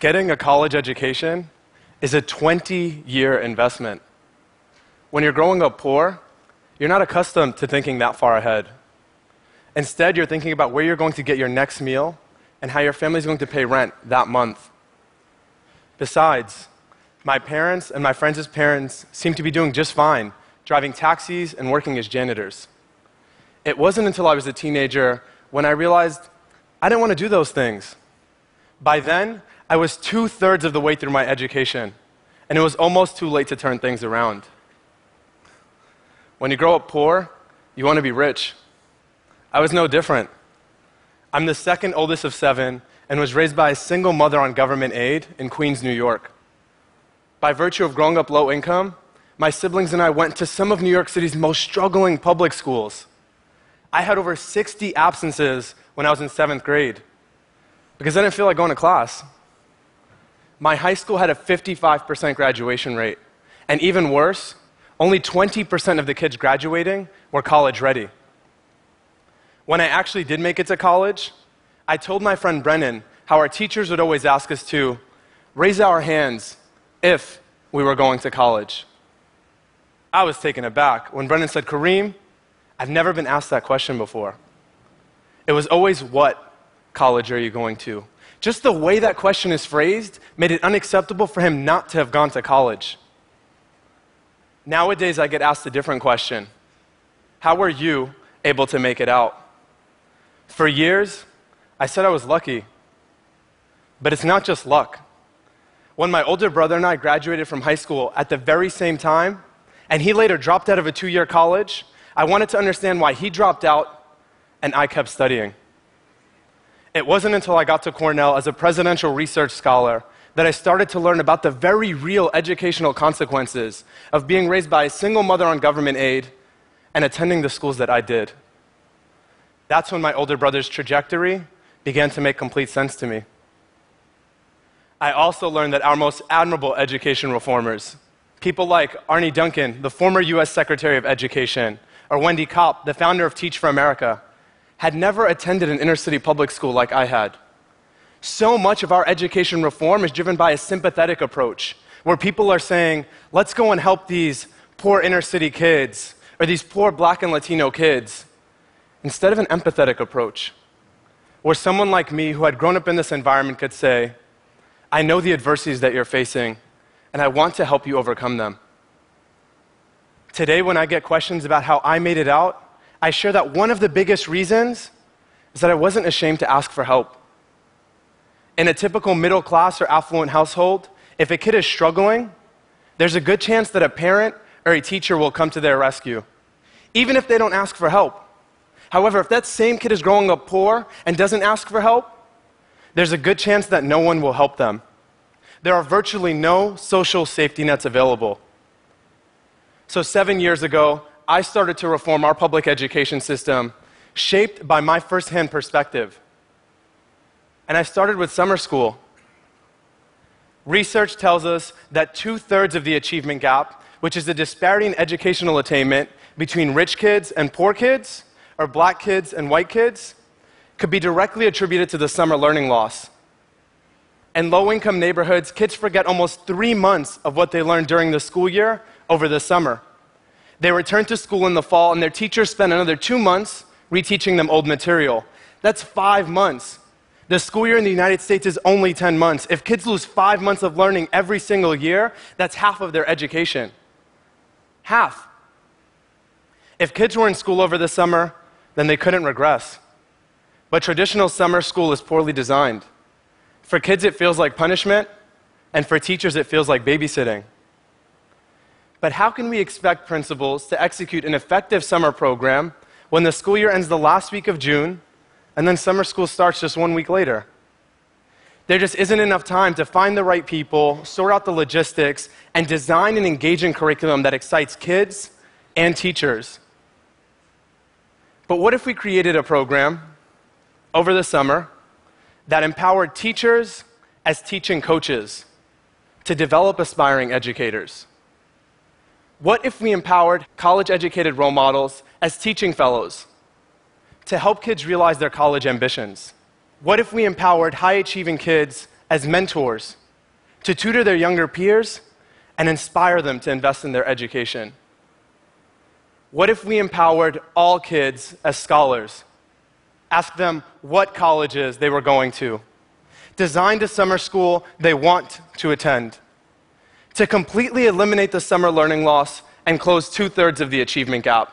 Getting a college education is a 20 year investment. When you're growing up poor, you're not accustomed to thinking that far ahead. Instead, you're thinking about where you're going to get your next meal and how your family's going to pay rent that month. Besides, my parents and my friends' parents seem to be doing just fine, driving taxis and working as janitors. It wasn't until I was a teenager when I realized I didn't want to do those things. By then, I was two thirds of the way through my education, and it was almost too late to turn things around. When you grow up poor, you want to be rich. I was no different. I'm the second oldest of seven and was raised by a single mother on government aid in Queens, New York. By virtue of growing up low income, my siblings and I went to some of New York City's most struggling public schools. I had over 60 absences when I was in seventh grade because I didn't feel like going to class. My high school had a 55% graduation rate, and even worse, only 20% of the kids graduating were college ready. When I actually did make it to college, I told my friend Brennan how our teachers would always ask us to raise our hands if we were going to college. I was taken aback when Brennan said, Karim, I've never been asked that question before. It was always, What college are you going to? Just the way that question is phrased made it unacceptable for him not to have gone to college. Nowadays, I get asked a different question How were you able to make it out? For years, I said I was lucky. But it's not just luck. When my older brother and I graduated from high school at the very same time, and he later dropped out of a two year college, I wanted to understand why he dropped out and I kept studying. It wasn't until I got to Cornell as a presidential research scholar that I started to learn about the very real educational consequences of being raised by a single mother on government aid and attending the schools that I did. That's when my older brother's trajectory began to make complete sense to me. I also learned that our most admirable education reformers, people like Arne Duncan, the former US Secretary of Education, or Wendy Kopp, the founder of Teach for America, had never attended an inner city public school like I had. So much of our education reform is driven by a sympathetic approach, where people are saying, let's go and help these poor inner city kids or these poor black and Latino kids, instead of an empathetic approach, where someone like me who had grown up in this environment could say, I know the adversities that you're facing, and I want to help you overcome them. Today, when I get questions about how I made it out, I share that one of the biggest reasons is that I wasn't ashamed to ask for help. In a typical middle class or affluent household, if a kid is struggling, there's a good chance that a parent or a teacher will come to their rescue, even if they don't ask for help. However, if that same kid is growing up poor and doesn't ask for help, there's a good chance that no one will help them. There are virtually no social safety nets available. So, seven years ago, I started to reform our public education system, shaped by my firsthand perspective. And I started with summer school. Research tells us that two thirds of the achievement gap, which is the disparity in educational attainment between rich kids and poor kids, or black kids and white kids, could be directly attributed to the summer learning loss. In low income neighborhoods, kids forget almost three months of what they learned during the school year over the summer. They return to school in the fall, and their teachers spend another two months reteaching them old material. That's five months. The school year in the United States is only 10 months. If kids lose five months of learning every single year, that's half of their education. Half. If kids were in school over the summer, then they couldn't regress. But traditional summer school is poorly designed. For kids, it feels like punishment, and for teachers, it feels like babysitting. But how can we expect principals to execute an effective summer program when the school year ends the last week of June and then summer school starts just one week later? There just isn't enough time to find the right people, sort out the logistics, and design an engaging curriculum that excites kids and teachers. But what if we created a program over the summer that empowered teachers as teaching coaches to develop aspiring educators? What if we empowered college educated role models as teaching fellows to help kids realize their college ambitions? What if we empowered high achieving kids as mentors to tutor their younger peers and inspire them to invest in their education? What if we empowered all kids as scholars? Ask them what colleges they were going to, designed a summer school they want to attend, to completely eliminate the summer learning loss and close two thirds of the achievement gap.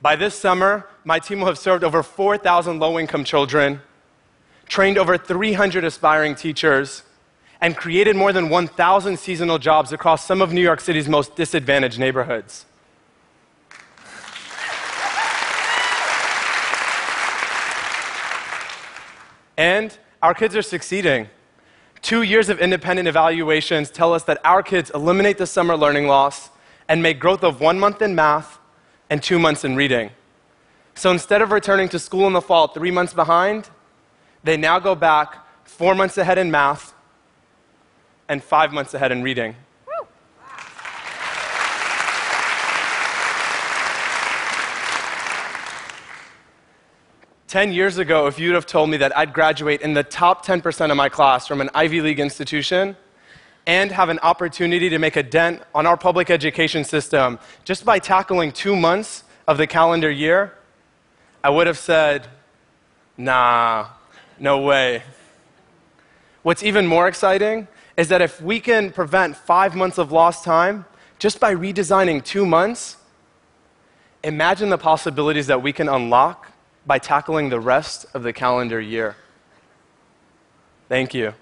By this summer, my team will have served over 4,000 low income children, trained over 300 aspiring teachers, and created more than 1,000 seasonal jobs across some of New York City's most disadvantaged neighborhoods. And our kids are succeeding. Two years of independent evaluations tell us that our kids eliminate the summer learning loss and make growth of one month in math and two months in reading. So instead of returning to school in the fall three months behind, they now go back four months ahead in math and five months ahead in reading. Ten years ago, if you'd have told me that I'd graduate in the top 10% of my class from an Ivy League institution and have an opportunity to make a dent on our public education system just by tackling two months of the calendar year, I would have said, nah, no way. What's even more exciting is that if we can prevent five months of lost time just by redesigning two months, imagine the possibilities that we can unlock by tackling the rest of the calendar year. Thank you.